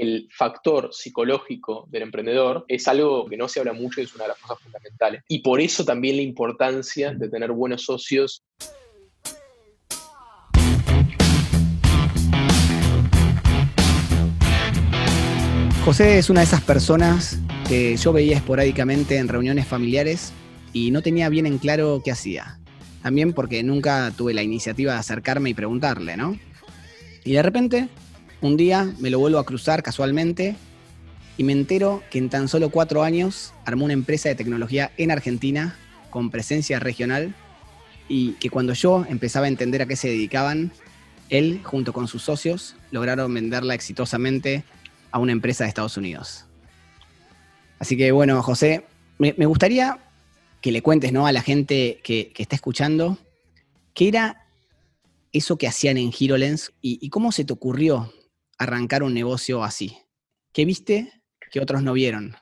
el factor psicológico del emprendedor es algo que no se habla mucho y es una de las cosas fundamentales. Y por eso también la importancia de tener buenos socios. José es una de esas personas que yo veía esporádicamente en reuniones familiares y no tenía bien en claro qué hacía. También porque nunca tuve la iniciativa de acercarme y preguntarle, ¿no? Y de repente un día me lo vuelvo a cruzar casualmente y me entero que en tan solo cuatro años armó una empresa de tecnología en Argentina con presencia regional y que cuando yo empezaba a entender a qué se dedicaban, él junto con sus socios lograron venderla exitosamente a una empresa de Estados Unidos. Así que bueno, José, me, gustaría que le cuentes ¿no? a la gente que, está escuchando qué era eso que hacían en HeroLens y, cómo se te ocurrió arrancar un negocio así? ¿Qué viste que otros no vieron?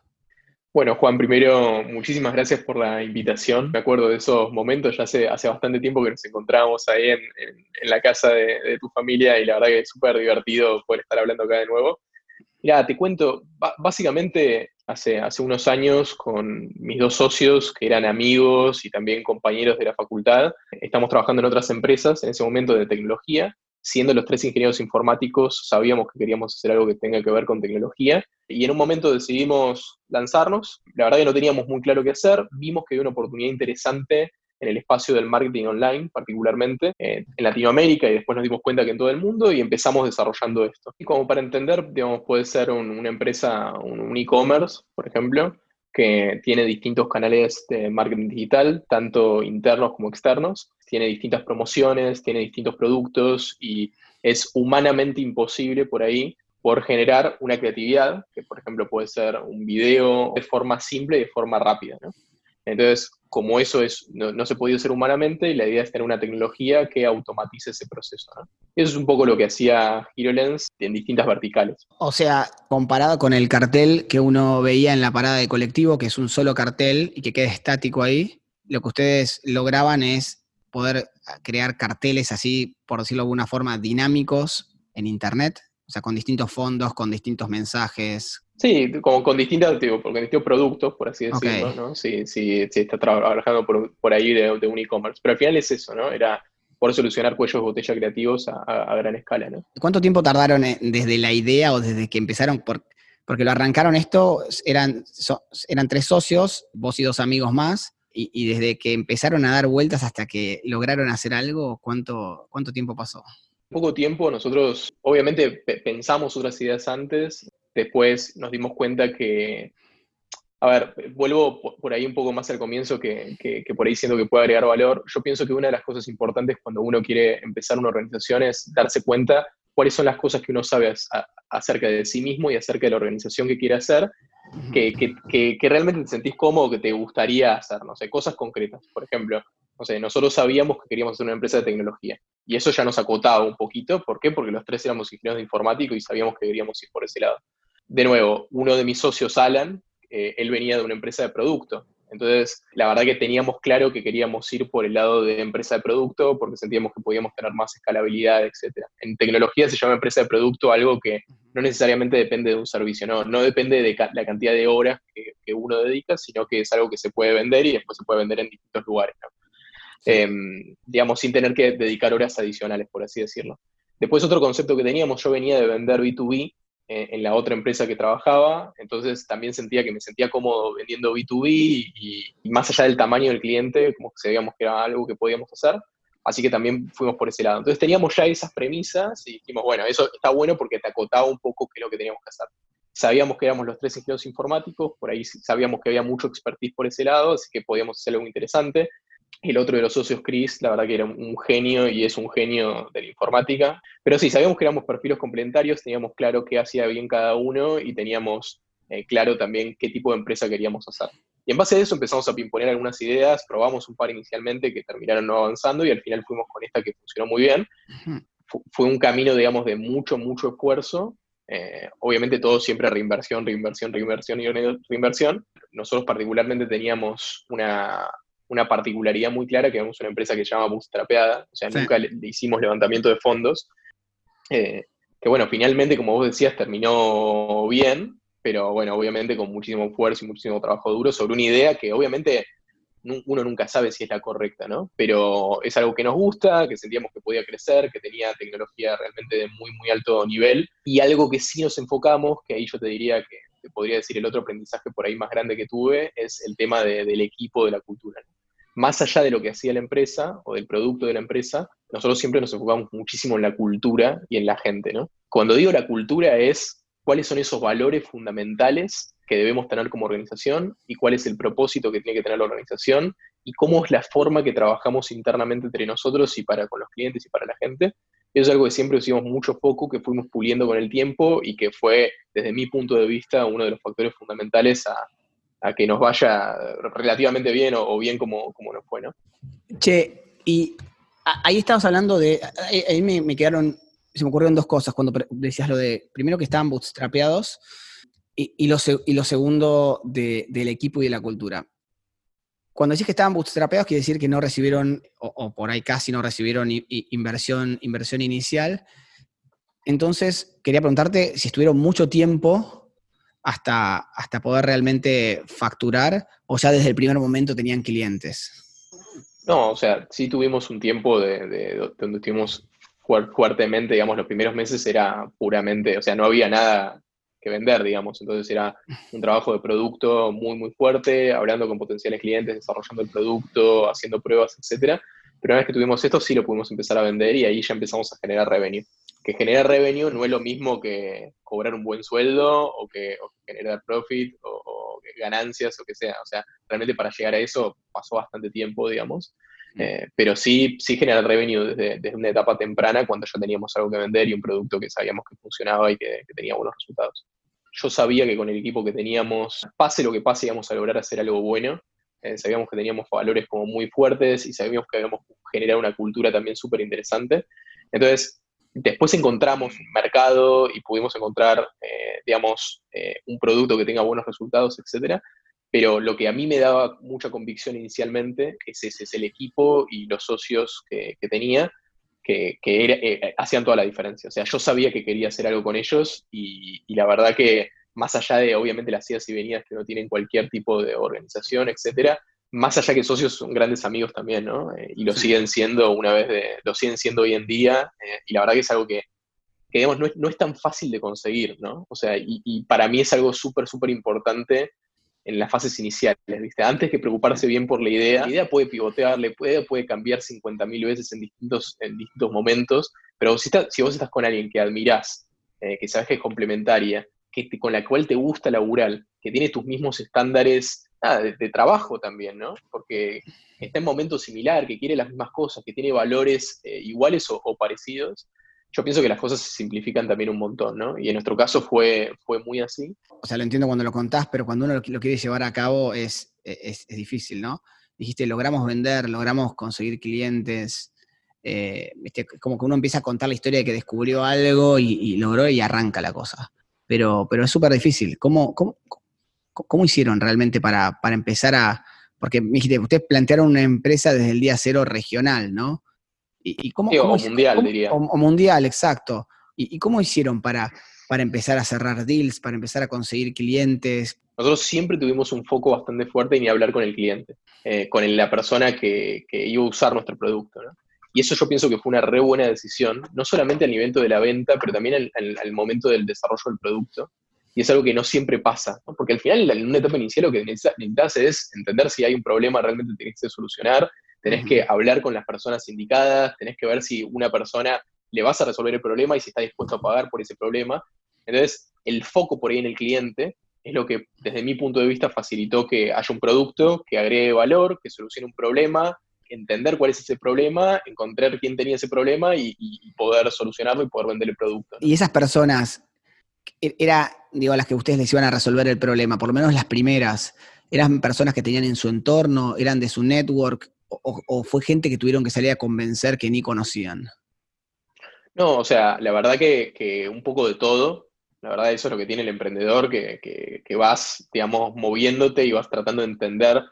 Bueno, Juan, primero, muchísimas gracias por la invitación. Me acuerdo de esos momentos, ya hace, bastante tiempo que nos encontrábamos ahí en, la casa de, tu familia y la verdad que es súper divertido poder estar hablando acá de nuevo. Mira, te cuento, básicamente hace, hace unos años con mis dos socios, que eran amigos y también compañeros de la facultad, estamos trabajando en otras empresas en ese momento de tecnología siendo los tres ingenieros informáticos, sabíamos que queríamos hacer algo que tenga que ver con tecnología y en un momento decidimos lanzarnos. La verdad que no teníamos muy claro qué hacer, vimos que había una oportunidad interesante en el espacio del marketing online, particularmente en Latinoamérica, y después nos dimos cuenta que en todo el mundo y empezamos desarrollando esto. Y como para entender, digamos, puede ser una empresa, un e-commerce, por ejemplo, que tiene distintos canales de marketing digital, tanto internos como externos, tiene distintas promociones, tiene distintos productos y es humanamente imposible por ahí por generar una creatividad, que por ejemplo puede ser un video de forma simple y de forma rápida. Entonces, como eso es, no, se podía hacer humanamente, la idea es tener una tecnología que automatice ese proceso. Eso es un poco lo que hacía HeroLens en distintas verticales. O sea, comparado con el cartel que uno veía en la parada de colectivo, que es un solo cartel y que queda estático ahí, lo que ustedes lograban es poder crear carteles así, por decirlo de alguna forma, dinámicos en Internet, o sea, con distintos fondos, con distintos mensajes, Sí, como con distintos, con distintos productos, por así decirlo, ¿no? Sí, sí, sí, está trabajando por, ahí de, un e-commerce. Pero al final es eso, ¿no? Era por solucionar cuellos de botella creativos a, gran escala, ¿no? ¿Cuánto tiempo tardaron eh, desde la idea o desde que empezaron? Por, porque lo arrancaron esto, eran, eran tres socios, vos y dos amigos más, y, desde que empezaron a dar vueltas hasta que lograron hacer algo, ¿cuánto, cuánto tiempo pasó? Poco tiempo, nosotros obviamente pensamos otras ideas antes, después nos dimos cuenta que, a ver, vuelvo por ahí un poco más al comienzo que, por ahí siento que puede agregar valor. Yo pienso que una de las cosas importantes cuando uno quiere empezar una organización es darse cuenta cuáles son las cosas que uno sabe acerca de sí mismo y acerca de la organización que quiere hacer, que, que, realmente te sentís cómodo, que te gustaría hacer, no sé, cosas concretas. Por ejemplo, no sé, nosotros sabíamos que queríamos hacer una empresa de tecnología y eso ya nos acotaba un poquito. ¿Por qué? Porque los tres éramos ingenieros de informático y sabíamos que queríamos ir por ese lado de nuevo, uno de mis socios, Alan, eh, él venía de una empresa de producto. Entonces, la verdad que teníamos claro que queríamos ir por el lado de empresa de producto porque sentíamos que podíamos tener más escalabilidad, etc. En tecnología se llama empresa de producto algo que no necesariamente depende de un servicio, no, no depende de la cantidad de horas que, uno dedica, sino que es algo que se puede vender y después se puede vender en distintos lugares. Em, digamos, sin tener que dedicar horas adicionales, por así decirlo. Después otro concepto que teníamos, yo venía de vender B2B en la otra empresa que trabajaba, entonces también sentía que me sentía cómodo vendiendo B2B y, más allá del tamaño del cliente, como que sabíamos que era algo que podíamos hacer, así que también fuimos por ese lado. Entonces teníamos ya esas premisas y dijimos, bueno, eso está bueno porque te acotaba un poco qué es lo que teníamos que hacer. Sabíamos que éramos los tres ingenieros informáticos, por ahí sabíamos que había mucho expertise por ese lado, así que podíamos hacer algo interesante. El otro de los socios, Chris, la verdad que era un genio y es un genio de la informática. Pero sí, sabíamos que éramos perfiles complementarios, teníamos claro qué hacía bien cada uno y teníamos eh, claro también qué tipo de empresa queríamos hacer. Y en base a eso empezamos a imponer algunas ideas, probamos un par inicialmente que terminaron no avanzando y al final fuimos con esta que funcionó muy bien. Fue un camino, digamos, de mucho, mucho esfuerzo. Eh, obviamente todo siempre reinversión, reinversión, reinversión y reinversión. Nosotros particularmente teníamos una, una particularidad muy clara que vemos una empresa que se llama Bootstrapeada, o sea, nunca le, hicimos levantamiento de fondos, eh, que bueno, finalmente, como vos decías, terminó bien, pero bueno, obviamente con muchísimo esfuerzo y muchísimo trabajo duro sobre una idea que obviamente uno nunca sabe si es la correcta, ¿no? Pero es algo que nos gusta, que sentíamos que podía crecer, que tenía tecnología realmente de muy, muy alto nivel y algo que sí nos enfocamos, que ahí yo te diría que te podría decir el otro aprendizaje por ahí más grande que tuve, es el tema del equipo, de la cultura. Más allá de lo que hacía la empresa o del producto de la empresa, nosotros siempre nos enfocamos muchísimo en la cultura y en la gente, ¿no? Cuando digo la cultura es cuáles son esos valores fundamentales que debemos tener como organización y cuál es el propósito que tiene que tener la organización y cómo es la forma que trabajamos internamente entre nosotros y para con los clientes y para la gente. Eso es algo que siempre hicimos mucho foco, que fuimos puliendo con el tiempo y que fue, desde mi punto de vista, uno de los factores fundamentales a, que nos vaya relativamente bien o, bien como, como nos fue, ¿no? Che, y ahí estabas hablando de, ahí, me, quedaron, se me ocurrieron dos cosas cuando decías lo de, primero que estaban bootstrapeados, y, lo, segundo del equipo y de la cultura. Cuando decís que estaban bootstrapeados, quiere decir que no recibieron, o, por ahí casi no recibieron inversión, inversión inicial. Entonces, quería preguntarte si estuvieron mucho tiempo hasta, hasta poder realmente facturar, o ya desde el primer momento tenían clientes. No, o sea, sí tuvimos un tiempo de, donde estuvimos fuertemente, digamos, los primeros meses era puramente, o sea, no había nada que vender, digamos. Entonces era un trabajo de producto muy, muy fuerte, hablando con potenciales clientes, desarrollando el producto, haciendo pruebas, etcétera. Pero una vez que tuvimos esto, sí lo pudimos empezar a vender y ahí ya empezamos a generar revenue. Que generar revenue no es lo mismo que cobrar un buen sueldo o que, generar profit o, ganancias o que sea. O sea, realmente para llegar a eso pasó bastante tiempo, digamos. Mm. Eh, pero sí, sí generar revenue desde, desde, una etapa temprana cuando ya teníamos algo que vender y un producto que sabíamos que funcionaba y que, tenía buenos resultados. Yo sabía que con el equipo que teníamos, pase lo que pase, íbamos a lograr hacer algo bueno. Eh, sabíamos que teníamos valores como muy fuertes y sabíamos que habíamos generado una cultura también súper interesante. Entonces, después encontramos un mercado y pudimos encontrar, eh, digamos, un producto que tenga buenos resultados, etcétera pero lo que a mí me daba mucha convicción inicialmente es ese, es el equipo y los socios que, tenía, que, eh, hacían toda la diferencia. O sea, yo sabía que quería hacer algo con ellos y, la verdad que más allá de, obviamente, las idas y venidas que no tienen cualquier tipo de organización, etcétera, más allá que socios son grandes amigos también, ¿no? Eh, y lo siguen siendo una vez de, lo siguen siendo hoy en día, eh, y la verdad que es algo que, digamos, no es, tan fácil de conseguir, ¿no? O sea, y, y para mí es algo súper, súper importante en las fases iniciales, ¿viste? Antes que preocuparse bien por la idea, la idea puede pivotear, puede, puede cambiar 50.000 veces en distintos, en distintos momentos, pero si, si vos estás con alguien que admirás, eh, que sabes que es complementaria, con la cual te gusta laburar, que tiene tus mismos estándares de, trabajo también, ¿no? Porque está en momentos similar, que quiere las mismas cosas, que tiene valores eh, iguales o parecidos, yo pienso que las cosas se simplifican también un montón, ¿no? Y en nuestro caso fue, fue muy así. O sea, lo entiendo cuando lo contás, pero cuando uno lo, quiere llevar a cabo es, es, difícil, ¿no? Dijiste, logramos vender, logramos conseguir clientes. Eh, como que uno empieza a contar la historia de que descubrió algo y, logró y arranca la cosa. Pero, pero es súper difícil. ¿Cómo, cómo, hicieron realmente para, para empezar a...? Porque me dijiste, ustedes plantearon una empresa desde el día cero regional, ¿no? ¿Y, cómo, o mundial, diría. O, mundial, exacto. ¿Y, cómo hicieron para, para empezar a cerrar deals, para empezar a conseguir clientes? Nosotros siempre tuvimos un foco bastante fuerte en hablar con el cliente, eh, con la persona que, iba a usar nuestro producto. Y eso yo pienso que fue una re buena decisión, no solamente al nivel de la venta, pero también al, momento del desarrollo del producto. Y es algo que no siempre pasa, porque al final, en una etapa inicial, lo que necesitas es entender si hay un problema realmente que tienes que solucionar tenés que hablar con las personas indicadas, tenés que ver si una persona le vas a resolver el problema y si está dispuesto a pagar por ese problema. Entonces, el foco por ahí en el cliente es lo que desde mi punto de vista facilitó que haya un producto que agregue valor, que solucione un problema, entender cuál es ese problema, encontrar quién tenía ese problema y, poder solucionarlo y poder vender el producto. Y esas personas, e-, era, digo, a las que ustedes les iban a resolver el problema, por lo menos las primeras, eran personas que tenían en su entorno, eran de su network, o, fue gente que tuvieron que salir a convencer que ni conocían? No, o sea, la verdad que, un poco de todo. La verdad eso es lo que tiene el emprendedor, que, vas, digamos, moviéndote y vas tratando de entender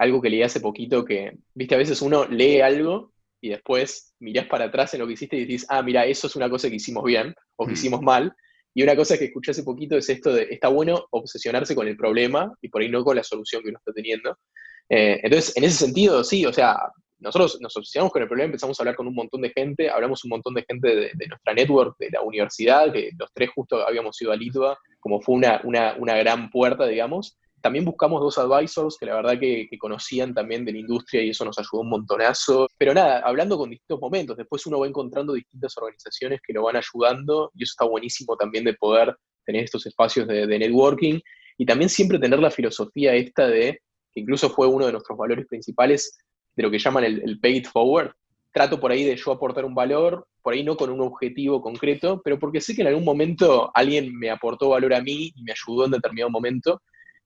algo que leí hace poquito que, viste, a veces uno lee algo y después mirás para atrás en lo que hiciste y dices, ah, mira, eso es una cosa que hicimos bien, o que Mm. hicimos mal. Y una cosa que escuché hace poquito es esto de, está bueno obsesionarse con el problema y por ahí no con la solución que uno está teniendo. Eh, entonces, en ese sentido, sí, o sea, nosotros nos obsesionamos con el problema, empezamos a hablar con un montón de gente, hablamos un montón de gente de, de nuestra network, de la universidad, que los tres justo habíamos ido a Litva, como fue una, una, una gran puerta, digamos. También buscamos dos advisors que la verdad que, conocían también de la industria y eso nos ayudó un montonazo. Pero nada, hablando con distintos momentos, después uno va encontrando distintas organizaciones que lo van ayudando y eso está buenísimo también de poder tener estos espacios de, de networking y también siempre tener la filosofía esta de, que incluso fue uno de nuestros valores principales, de lo que llaman el, el pay it forward. Trato por ahí de yo aportar un valor, por ahí no con un objetivo concreto, pero porque sé que en algún momento alguien me aportó valor a mí y me ayudó en determinado momento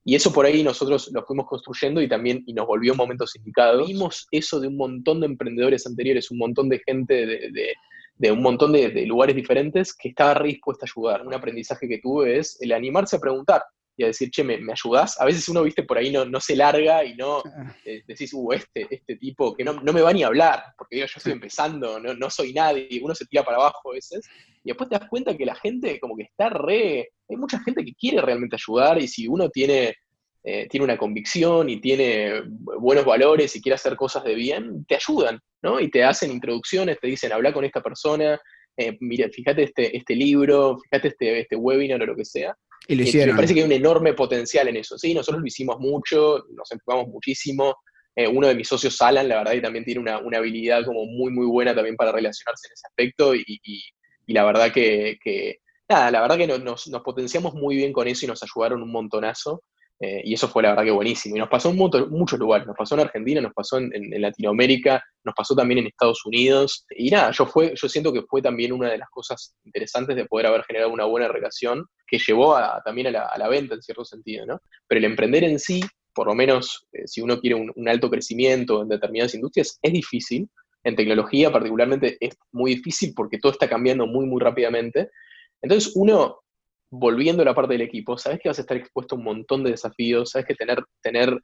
y eso por ahí nosotros lo fuimos construyendo y también y nos volvió momentos indicados. Vimos eso de un montón de emprendedores anteriores, un montón de gente de, de, un montón de, de, lugares diferentes que estaba re dispuesta a ayudar. Un aprendizaje que tuve es el animarse a preguntar y a decir, che, ¿me, me ayudás? A veces uno, viste, por ahí no, no se larga y no eh, decís, uh, este, este tipo que no, no, me va ni a hablar, porque digo, yo estoy empezando, no, no soy nadie, uno se tira para abajo a veces, y después te das cuenta que la gente como que está re... Hay mucha gente que quiere realmente ayudar y si uno tiene, eh, tiene una convicción y tiene buenos valores y quiere hacer cosas de bien, te ayudan, ¿no? Y te hacen introducciones, te dicen, habla con esta persona, eh, mira, fíjate este, este libro, fíjate este, este webinar o lo que sea. Y lo hicieron. me parece que hay un enorme potencial en eso. Sí, nosotros lo hicimos mucho, nos enfocamos muchísimo. Eh, uno de mis socios, Alan, la verdad, y también tiene una, una, habilidad como muy, muy buena también para relacionarse en ese aspecto. Y, y, y la verdad que, que, nada, la verdad que nos, nos, potenciamos muy bien con eso y nos ayudaron un montonazo. Eh, y eso fue la verdad que buenísimo. Y nos pasó en mucho, muchos lugares. Nos pasó en Argentina, nos pasó en, Latinoamérica, nos pasó también en Estados Unidos. Y nada, yo, fue, yo siento que fue también una de las cosas interesantes de poder haber generado una buena relación que llevó a, también a la, a la, venta en cierto sentido, ¿no? Pero el emprender en sí, por lo menos eh, si uno quiere un, un, alto crecimiento en determinadas industrias, es difícil. En tecnología particularmente es muy difícil porque todo está cambiando muy, muy rápidamente. Entonces uno volviendo a la parte del equipo, sabes que vas a estar expuesto a un montón de desafíos, sabes que tener, tener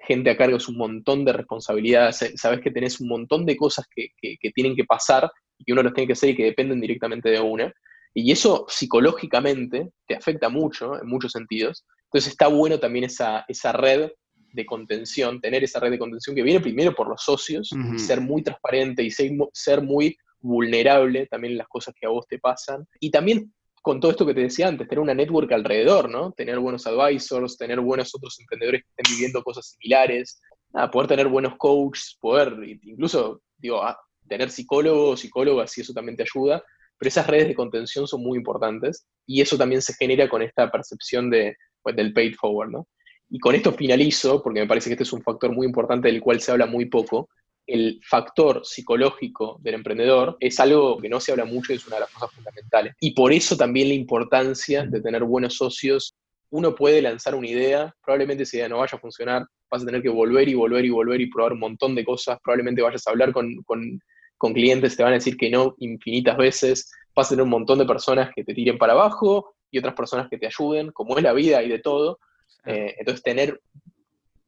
gente a cargo es un montón de responsabilidades, sabes que tenés un montón de cosas que, que, que, tienen que pasar y que uno los tiene que hacer y que dependen directamente de una. Y eso psicológicamente te afecta mucho, en muchos sentidos. Entonces está bueno también esa, esa red de contención, tener esa red de contención que viene primero por los socios, uh -huh. ser muy transparente y ser, ser muy vulnerable también en las cosas que a vos te pasan. Y también con todo esto que te decía antes, tener una network alrededor, ¿no? Tener buenos advisors, tener buenos otros emprendedores que estén viviendo cosas similares, nada, poder tener buenos coaches, poder incluso, digo, tener psicólogos, psicólogas, y eso también te ayuda, pero esas redes de contención son muy importantes y eso también se genera con esta percepción de, pues, del paid forward, ¿no? Y con esto finalizo, porque me parece que este es un factor muy importante del cual se habla muy poco, el factor psicológico del emprendedor es algo que no se habla mucho y es una de las cosas fundamentales. Y por eso también la importancia de tener buenos socios. Uno puede lanzar una idea, probablemente esa idea no vaya a funcionar, vas a tener que volver y volver y volver y probar un montón de cosas, probablemente vayas a hablar con, con, con clientes, te van a decir que no infinitas veces, vas a tener un montón de personas que te tiren para abajo y otras personas que te ayuden, como es la vida y de todo. Eh, entonces tener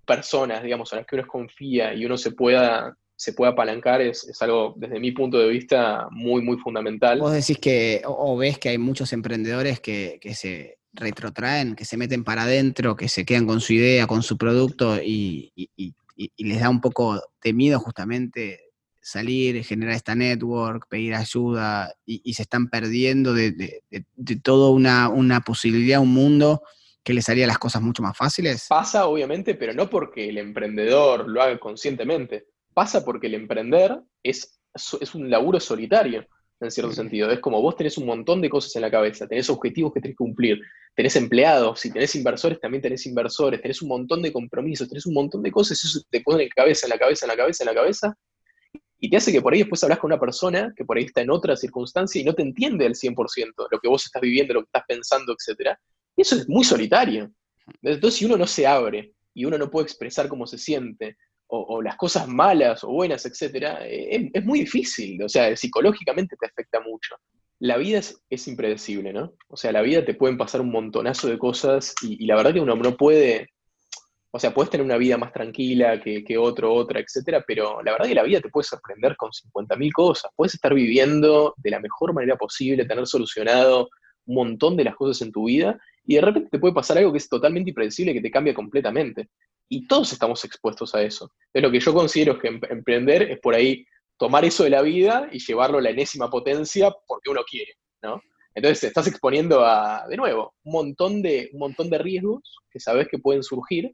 personas, digamos, en las que uno confía y uno se pueda se puede apalancar es, es, algo, desde mi punto de vista, muy, muy fundamental. Vos decís que, o, ves que hay muchos emprendedores que, que se retrotraen, que se meten para adentro, que se quedan con su idea, con su producto y, y, y, y, les da un poco de miedo justamente salir, generar esta network, pedir ayuda y, se están perdiendo de, de, de, de toda una, una posibilidad, un mundo que les haría las cosas mucho más fáciles? Pasa, obviamente, pero no porque el emprendedor lo haga conscientemente pasa porque el emprender es, es un laburo solitario, en cierto sentido. Es como vos tenés un montón de cosas en la cabeza, tenés objetivos que tenés que cumplir, tenés empleados, si tenés inversores, también tenés inversores, tenés un montón de compromisos, tenés un montón de cosas, eso te pone en la cabeza, en la cabeza, en la cabeza, en la cabeza, y te hace que por ahí después hablas con una persona que por ahí está en otra circunstancia y no te entiende al 100% lo que vos estás viviendo, lo que estás pensando, etc. Y eso es muy solitario. Entonces, si uno no se abre y uno no puede expresar cómo se siente, o, las cosas malas o buenas, etcétera, es, es, muy difícil, o sea, psicológicamente te afecta mucho. La vida es, impredecible, ¿no? O sea, la vida te pueden pasar un montonazo de cosas y, y, la verdad que uno no puede, O sea, puedes tener una vida más tranquila que, que otro, otra, etcétera, pero la verdad que la vida te puede sorprender con 50.000 cosas. Puedes estar viviendo de la mejor manera posible, tener solucionado un montón de las cosas en tu vida, y de repente te puede pasar algo que es totalmente impredecible, que te cambia completamente. Y todos estamos expuestos a eso. Entonces, lo que yo considero que emprender es por ahí tomar eso de la vida y llevarlo a la enésima potencia porque uno quiere, ¿no? Entonces te estás exponiendo a, de nuevo, un montón de, un montón de riesgos que sabes que pueden surgir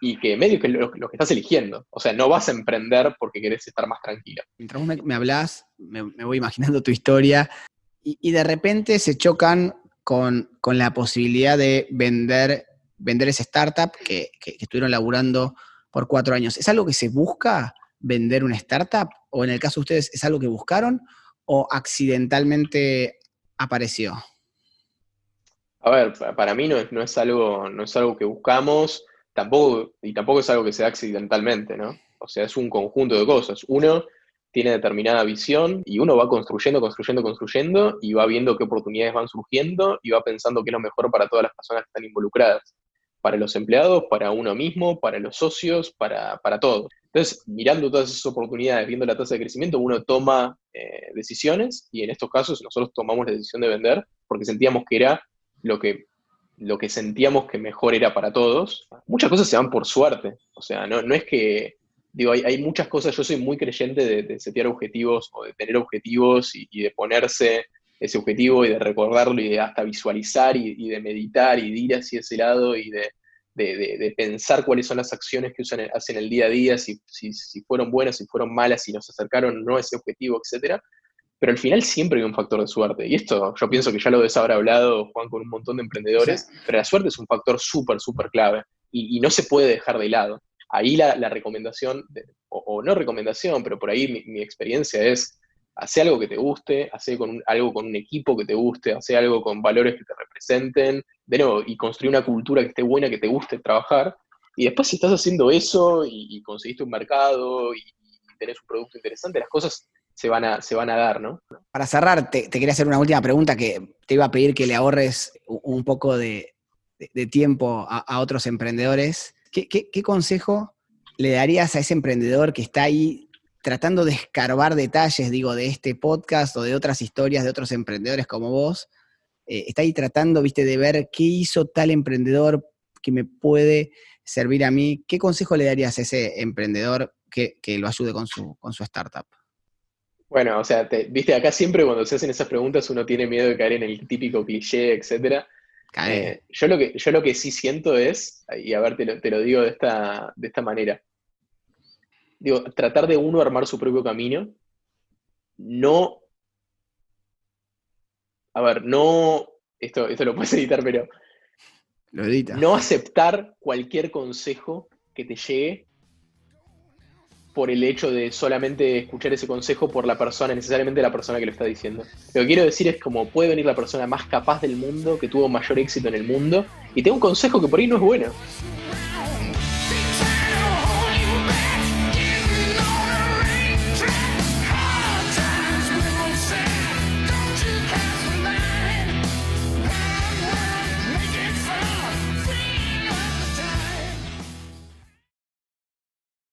y que medio que lo, que estás eligiendo. O sea, no vas a emprender porque querés estar más tranquila. Mientras vos me, hablas, me, voy imaginando tu historia y, de repente se chocan con, la posibilidad de vender, vender esa startup que, estuvieron laburando por cuatro años. ¿Es algo que se busca vender una startup? ¿O en el caso de ustedes es algo que buscaron o accidentalmente apareció? A ver, para mí no es, no es, algo, no es algo que buscamos tampoco, y tampoco es algo que se da accidentalmente, ¿no? O sea, es un conjunto de cosas. Uno tiene determinada visión y uno va construyendo, construyendo, construyendo y va viendo qué oportunidades van surgiendo y va pensando qué es lo mejor para todas las personas que están involucradas. Para los empleados, para uno mismo, para los socios, para, para todos. Entonces, mirando todas esas oportunidades, viendo la tasa de crecimiento, uno toma eh, decisiones y en estos casos nosotros tomamos la decisión de vender porque sentíamos que era lo que lo que sentíamos que mejor era para todos. Muchas cosas se van por suerte. O sea, no, no es que, digo, hay, muchas cosas, yo soy muy creyente de setear objetivos o de tener objetivos y, de ponerse ese objetivo y de recordarlo y de hasta visualizar y, de meditar y de ir hacia ese lado y de, de, pensar cuáles son las acciones que usan, hacen el día a día, si, si, si fueron buenas, si fueron malas, si nos acercaron o no a ese objetivo, etcétera pero al final siempre hay un factor de suerte. Y esto yo pienso que ya lo debes haber hablado, Juan, con un montón de emprendedores, pero la suerte es un factor súper, súper clave y, no se puede dejar de lado. Ahí la, recomendación, o, no recomendación, pero por ahí mi, experiencia es, hacer algo que te guste, hacer con algo con un equipo que te guste, hacer algo con valores que te representen, de nuevo, y construir una cultura que esté buena, que te guste trabajar. Y después si estás haciendo eso y, conseguiste un mercado y, y tenés un producto interesante, las cosas se van a, se van a dar, ¿no? Para cerrar, te, quería hacer una última pregunta que te iba a pedir que le ahorres un poco de, tiempo a, otros emprendedores. ¿Qué, consejo le darías a ese emprendedor que está ahí tratando de escarbar detalles, digo, de este podcast o de otras historias de otros emprendedores como vos? Eh, está ahí tratando, viste, de ver qué hizo tal emprendedor que me puede servir a mí. ¿Qué consejo le darías a ese emprendedor que, lo ayude con su, con su startup? Bueno, o sea, viste, acá siempre cuando se hacen esas preguntas uno tiene miedo de caer en el típico cliché, etc. Eh, yo, lo que, yo lo que sí siento es, y a ver, te lo, te lo digo de esta, de esta manera, digo, tratar de uno armar su propio camino, no, a ver, no, esto, esto lo puedes editar, pero lo edita. no aceptar cualquier consejo que te llegue por el hecho de solamente escuchar ese consejo por la persona, necesariamente la persona que lo está diciendo. Lo que quiero decir es como puede venir la persona más capaz del mundo, que tuvo mayor éxito en el mundo, y te da un consejo que por ahí no es bueno.